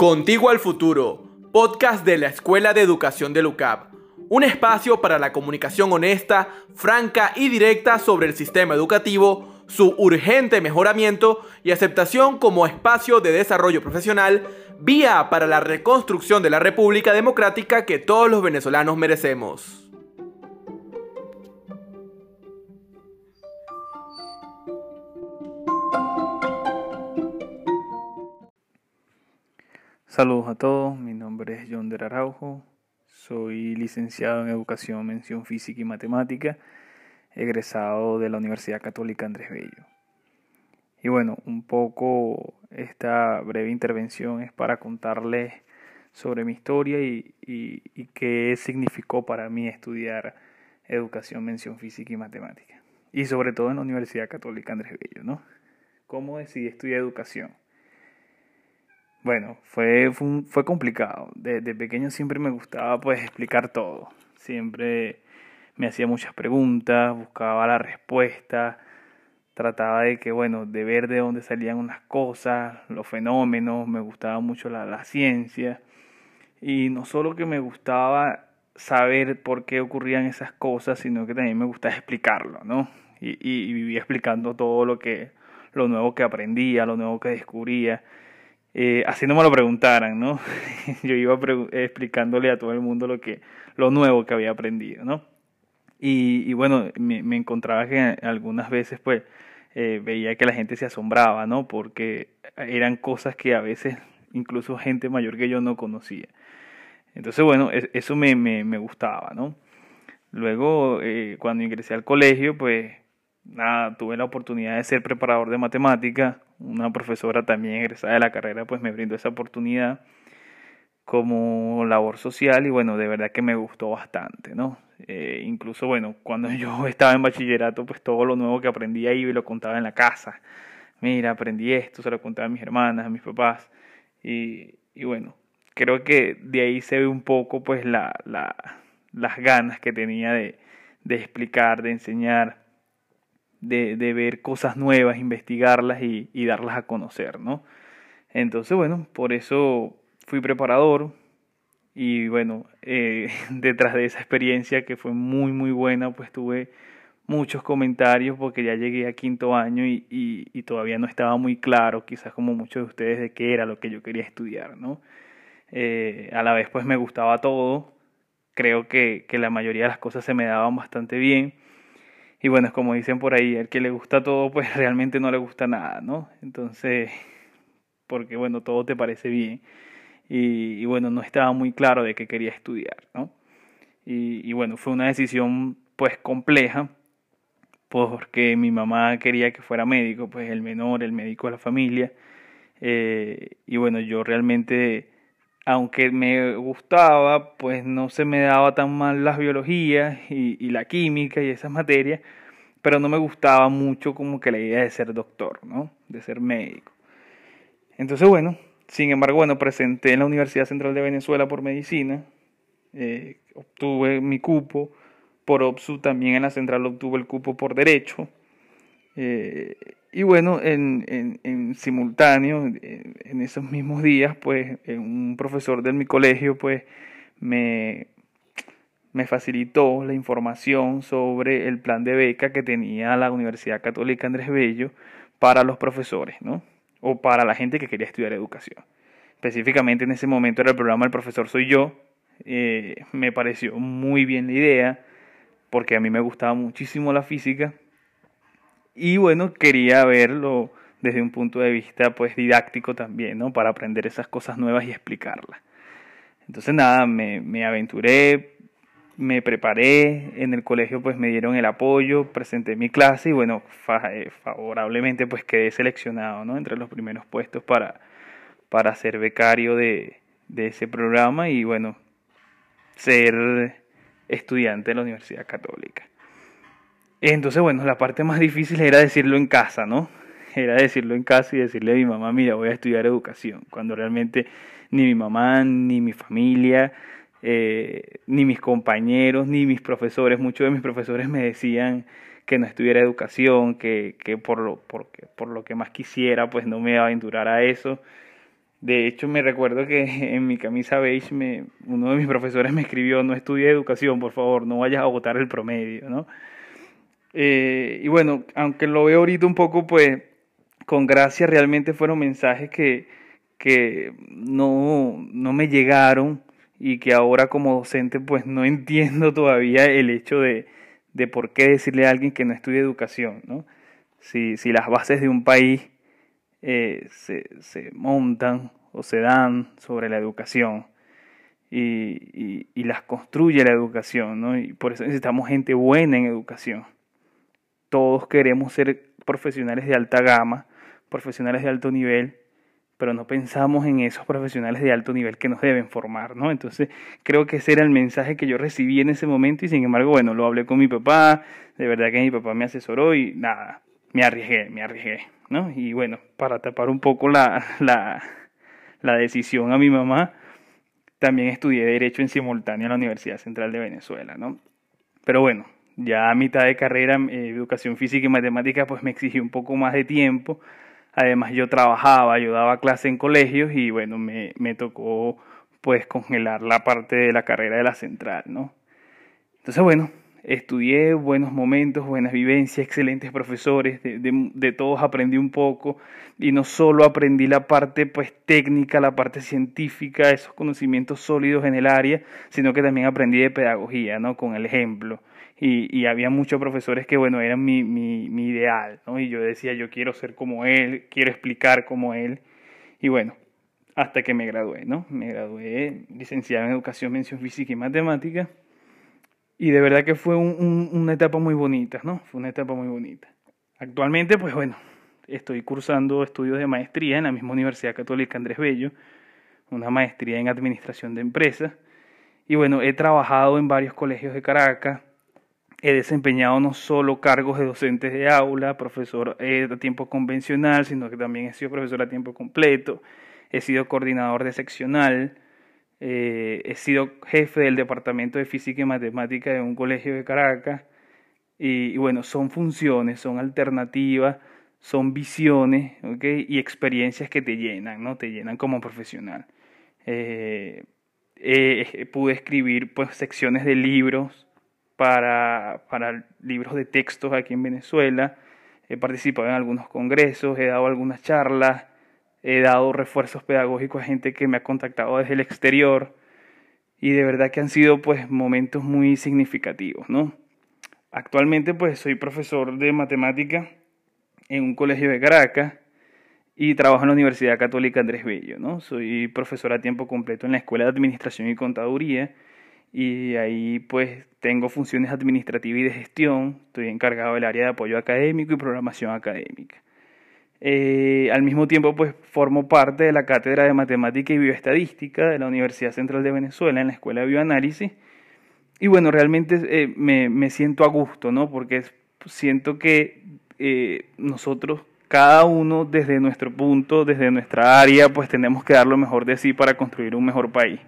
Contigo al Futuro, podcast de la Escuela de Educación de LUCAP. Un espacio para la comunicación honesta, franca y directa sobre el sistema educativo, su urgente mejoramiento y aceptación como espacio de desarrollo profesional, vía para la reconstrucción de la República Democrática que todos los venezolanos merecemos. Saludos a todos, mi nombre es John Der Araujo, soy licenciado en Educación, Mención Física y Matemática, egresado de la Universidad Católica Andrés Bello. Y bueno, un poco esta breve intervención es para contarles sobre mi historia y, y qué significó para mí estudiar Educación, Mención Física y Matemática. Y sobre todo en la Universidad Católica Andrés Bello, ¿no? ¿Cómo decidí estudiar educación? Bueno, fue, fue, complicado. Desde pequeño siempre me gustaba pues explicar todo. Siempre me hacía muchas preguntas, buscaba la respuesta, trataba de que, bueno, de ver de dónde salían unas cosas, los fenómenos, me gustaba mucho la, la ciencia. Y no solo que me gustaba saber por qué ocurrían esas cosas, sino que también me gustaba explicarlo, ¿no? Y, y, y vivía explicando todo lo que, lo nuevo que aprendía, lo nuevo que descubría eh, así no me lo preguntaran, ¿no? Yo iba explicándole a todo el mundo lo que, lo nuevo que había aprendido, ¿no? Y, bueno, me, me, encontraba que algunas veces, pues, eh, veía que la gente se asombraba, ¿no? Porque eran cosas que a veces incluso gente mayor que yo no conocía. Entonces, bueno, eso me, me, me gustaba, ¿no? Luego, eh, cuando ingresé al colegio, pues, nada, tuve la oportunidad de ser preparador de matemáticas una profesora también egresada de la carrera pues me brindó esa oportunidad como labor social y bueno, de verdad que me gustó bastante, ¿no? Eh, incluso bueno, cuando yo estaba en bachillerato pues todo lo nuevo que aprendí ahí lo contaba en la casa. Mira, aprendí esto, se lo contaba a mis hermanas, a mis papás y, y bueno, creo que de ahí se ve un poco pues la, la, las ganas que tenía de, de explicar, de enseñar de, de ver cosas nuevas, investigarlas y, y, darlas a conocer, ¿no? Entonces, bueno, por eso fui preparador y bueno, eh, detrás de esa experiencia que fue muy, muy buena, pues tuve muchos comentarios porque ya llegué a quinto año y, y, todavía no estaba muy claro, quizás como muchos de ustedes, de qué era lo que yo quería estudiar, ¿no? Eh, a la vez pues me gustaba todo, creo que, que la mayoría de las cosas se me daban bastante bien y bueno, es como dicen por ahí, el que le gusta todo, pues realmente no le gusta nada, ¿no? Entonces, porque bueno, todo te parece bien. Y, bueno, no estaba muy claro de qué quería estudiar, ¿no? Y, y bueno, fue una decisión pues compleja, porque mi mamá quería que fuera médico, pues el menor, el médico de la familia. Eh, y bueno, yo realmente aunque me gustaba, pues no se me daba tan mal las biologías y, la química y esas materias, pero no me gustaba mucho como que la idea de ser doctor, ¿no? De ser médico. Entonces, bueno, sin embargo, bueno, presenté en la Universidad Central de Venezuela por medicina, eh, obtuve mi cupo, por OPSU también en la central obtuve el cupo por derecho, eh, y bueno, en, en, en simultáneo, en, esos mismos días, pues un profesor de mi colegio, pues me, me facilitó la información sobre el plan de beca que tenía la Universidad Católica Andrés Bello para los profesores, ¿no? O para la gente que quería estudiar educación. Específicamente en ese momento era el programa El Profesor Soy Yo. Eh, me pareció muy bien la idea porque a mí me gustaba muchísimo la física y bueno, quería verlo desde un punto de vista pues didáctico también, ¿no? Para aprender esas cosas nuevas y explicarlas. Entonces nada, me, me aventuré, me preparé, en el colegio pues me dieron el apoyo, presenté mi clase y bueno, eh, favorablemente pues quedé seleccionado, ¿no? Entre los primeros puestos para, para ser becario de, de ese programa y bueno, ser estudiante de la Universidad Católica. Entonces, bueno, la parte más difícil era decirlo en casa, ¿no? Era decirlo en casa y decirle a mi mamá, mira, voy a estudiar educación, cuando realmente ni mi mamá, ni mi familia, eh, ni mis compañeros, ni mis profesores, muchos de mis profesores me decían que no estudiara educación, que, que por, lo, por, por lo que más quisiera, pues no me aventurara a eso. De hecho, me recuerdo que en mi camisa beige me, uno de mis profesores me escribió, no estudie educación, por favor, no vayas a votar el promedio, ¿no? Eh, y bueno, aunque lo veo ahorita un poco, pues, con gracia, realmente fueron mensajes que, que no, no me llegaron y que ahora como docente, pues, no entiendo todavía el hecho de, de por qué decirle a alguien que no estudie educación, ¿no? Si, si las bases de un país eh, se, se, montan o se dan sobre la educación y, y, las construye la educación, ¿no? Y por eso necesitamos gente buena en educación. Todos queremos ser profesionales de alta gama, profesionales de alto nivel, pero no pensamos en esos profesionales de alto nivel que nos deben formar, ¿no? Entonces, creo que ese era el mensaje que yo recibí en ese momento y sin embargo, bueno, lo hablé con mi papá, de verdad que mi papá me asesoró y nada, me arriesgué, me arriesgué, ¿no? Y bueno, para tapar un poco la, la, la decisión a mi mamá, también estudié Derecho en simultáneo en la Universidad Central de Venezuela, ¿no? Pero bueno, ya a mitad de carrera, eh, Educación Física y Matemática, pues me exigió un poco más de tiempo. Además yo trabajaba, yo daba clase en colegios y bueno, me, me tocó pues congelar la parte de la carrera de la central, ¿no? Entonces bueno, estudié buenos momentos, buenas vivencias, excelentes profesores, de, de, todos aprendí un poco y no solo aprendí la parte pues técnica, la parte científica, esos conocimientos sólidos en el área, sino que también aprendí de pedagogía, ¿no? Con el ejemplo. Y, había muchos profesores que, bueno, eran mi, mi, mi ideal, ¿no? Y yo decía, yo quiero ser como él, quiero explicar como él. Y bueno, hasta que me gradué, ¿no? Me gradué licenciado en Educación, Mención Física y Matemática y de verdad que fue un, una etapa muy bonita, ¿no? Fue una etapa muy bonita. Actualmente, pues bueno, estoy cursando estudios de maestría en la misma Universidad Católica Andrés Bello, una maestría en Administración de Empresas. Y bueno, he trabajado en varios colegios de Caracas, he desempeñado no solo cargos de docentes de aula, profesor eh, a tiempo convencional, sino que también he sido profesor a tiempo completo, he sido coordinador de seccional, eh, he sido jefe del Departamento de Física y Matemática de un colegio de Caracas. Y, bueno, son funciones, son alternativas, son visiones y experiencias que te llenan, ¿no? Te llenan como profesional. Eh, pude escribir pues, secciones de libros para, para libros de textos aquí en Venezuela. He participado en algunos congresos, he dado algunas charlas, he dado refuerzos pedagógicos a gente que me ha contactado desde el exterior y de verdad que han sido pues momentos muy significativos, ¿no? Actualmente pues soy profesor de matemática en un colegio de Caracas y trabajo en la Universidad Católica Andrés Bello, ¿no? Soy profesor a tiempo completo en la Escuela de Administración y Contaduría y ahí pues tengo funciones administrativas y de gestión, estoy encargado del área de apoyo académico y programación académica. Eh, al mismo tiempo, pues formo parte de la Cátedra de Matemática y Bioestadística de la Universidad Central de Venezuela en la Escuela de Bioanálisis. Y bueno, realmente eh, me, me, siento a gusto, ¿no? Porque siento que eh, nosotros, cada uno desde nuestro punto, desde nuestra área, pues tenemos que dar lo mejor de sí para construir un mejor país.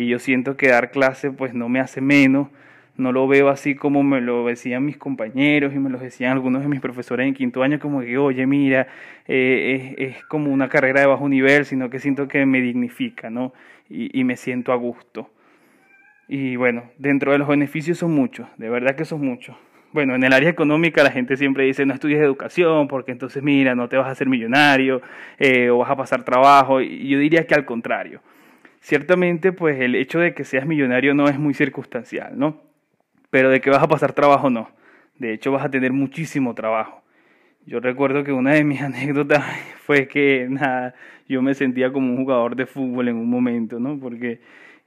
Y yo siento que dar clase, pues no me hace menos, no lo veo así como me lo decían mis compañeros y me lo decían algunos de mis profesores en quinto año, como que, oye, mira, eh, es, como una carrera de bajo nivel, sino que siento que me dignifica, ¿no? Y, me siento a gusto. Y bueno, dentro de los beneficios son muchos, de verdad que son muchos. Bueno, en el área económica la gente siempre dice, no estudies educación, porque entonces, mira, no te vas a hacer millonario eh, o vas a pasar trabajo. Yo diría que al contrario. Ciertamente, pues el hecho de que seas millonario no es muy circunstancial, ¿no? pero de que vas a pasar trabajo no. De hecho vas a tener muchísimo trabajo. Yo recuerdo que una de mis anécdotas fue que nada, yo me sentía como un jugador de fútbol en un momento, ¿no? Porque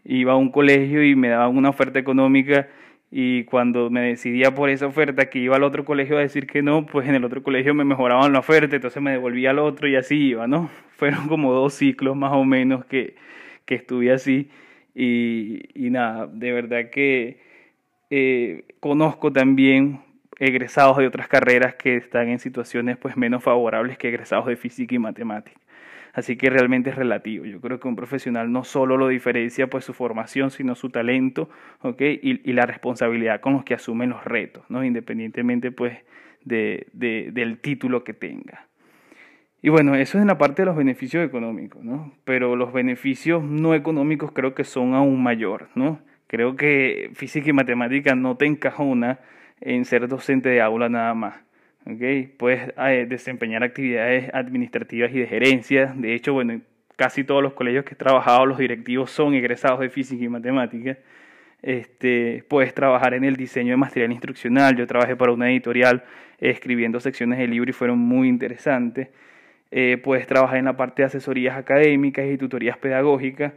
iba a un colegio y me daban una oferta económica y cuando me decidía por esa oferta que iba al otro colegio a decir que no, pues en el otro colegio me mejoraban la oferta, entonces me devolvía al otro y así iba, ¿no? Fueron como dos ciclos más o menos que, que estuve así y, nada, de verdad que eh, conozco también egresados de otras carreras que están en situaciones pues menos favorables que egresados de física y matemática. Así que realmente es relativo. Yo creo que un profesional no solo lo diferencia pues su formación, sino su talento, y, la responsabilidad con los que asumen los retos, ¿no? Independientemente pues de, del título que tenga. Y bueno, eso es en la parte de los beneficios económicos, ¿no? Pero los beneficios no económicos creo que son aún mayor, ¿no? Creo que física y matemática no te encajona en ser docente de aula nada más. ¿okay? Puedes eh, desempeñar actividades administrativas y de gerencia. De hecho, bueno, casi todos los colegios que he trabajado, los directivos son egresados de física y matemática. Este, puedes trabajar en el diseño de material instruccional. Yo trabajé para una editorial escribiendo secciones de libro y fueron muy interesantes. Eh, puedes trabajar en la parte de asesorías académicas y tutorías pedagógicas.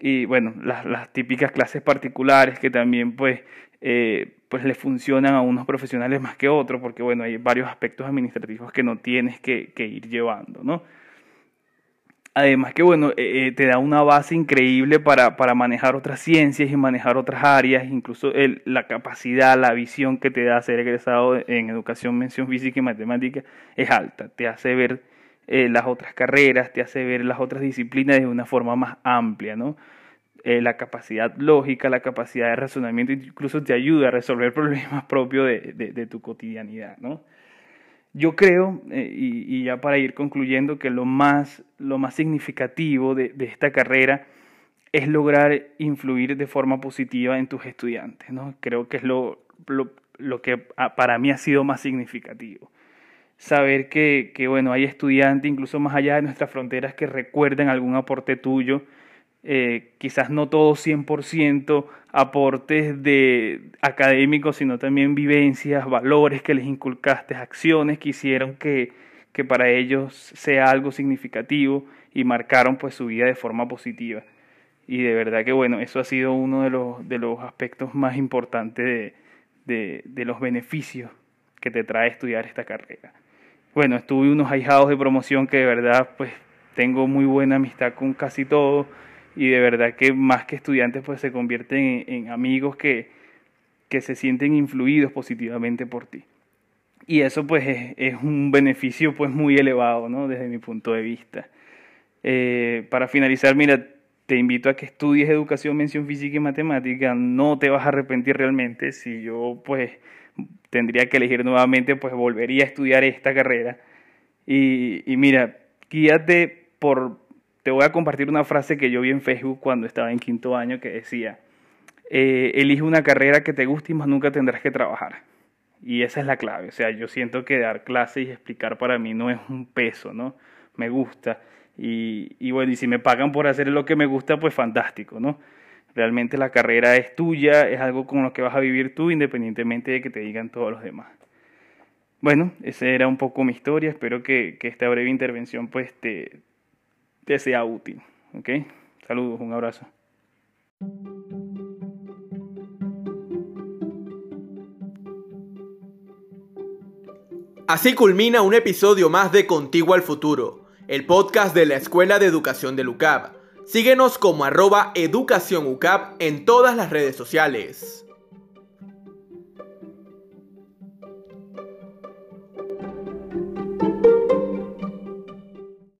Y bueno, las, las típicas clases particulares que también pues eh, pues le funcionan a unos profesionales más que otros, porque bueno, hay varios aspectos administrativos que no tienes que, ir llevando, ¿no? Además que bueno, eh, te da una base increíble para, para, manejar otras ciencias y manejar otras áreas, incluso el, la capacidad, la visión que te da ser egresado en educación, mención física y matemática es alta, te hace ver las otras carreras, te hace ver las otras disciplinas de una forma más amplia, ¿no? Eh, la capacidad lógica, la capacidad de razonamiento, incluso te ayuda a resolver problemas propios de, tu cotidianidad, ¿no? Yo creo, eh, y, ya para ir concluyendo, que lo más, lo más significativo de, esta carrera es lograr influir de forma positiva en tus estudiantes, ¿no? Creo que es lo, lo, que para mí ha sido más significativo saber que, que, bueno, hay estudiantes incluso más allá de nuestras fronteras que recuerden algún aporte tuyo, eh, quizás no todos 100% aportes de académicos, sino también vivencias, valores que les inculcaste, acciones que hicieron que, que para ellos sea algo significativo y marcaron pues su vida de forma positiva. Y de verdad que bueno, eso ha sido uno de los, de los aspectos más importantes de, de, de los beneficios que te trae estudiar esta carrera. Bueno, estuve unos ahijados de promoción que de verdad pues tengo muy buena amistad con casi todos y de verdad que más que estudiantes pues se convierten en, amigos que, que, se sienten influidos positivamente por ti. Y eso pues es, un beneficio pues muy elevado, ¿no? Desde mi punto de vista. Eh, para finalizar, mira, te invito a que estudies educación, mención física y matemática. No te vas a arrepentir realmente. Si yo pues tendría que elegir nuevamente, pues volvería a estudiar esta carrera. Y, mira, guíate por, te voy a compartir una frase que yo vi en Facebook cuando estaba en quinto año que decía, eh, elige una carrera que te guste y más nunca tendrás que trabajar. Y esa es la clave. O sea, yo siento que dar clases y explicar para mí no es un peso, ¿no? Me gusta. Y, y bueno, y si me pagan por hacer lo que me gusta, pues fantástico, ¿no? Realmente la carrera es tuya, es algo con lo que vas a vivir tú, independientemente de que te digan todos los demás. Bueno, esa era un poco mi historia. Espero que, que esta breve intervención pues te, sea útil. ¿Ok? Saludos, un abrazo. Así culmina un episodio más de Contigo al Futuro, el podcast de la Escuela de Educación de LUCAB. Síguenos como arroba educación en todas las redes sociales.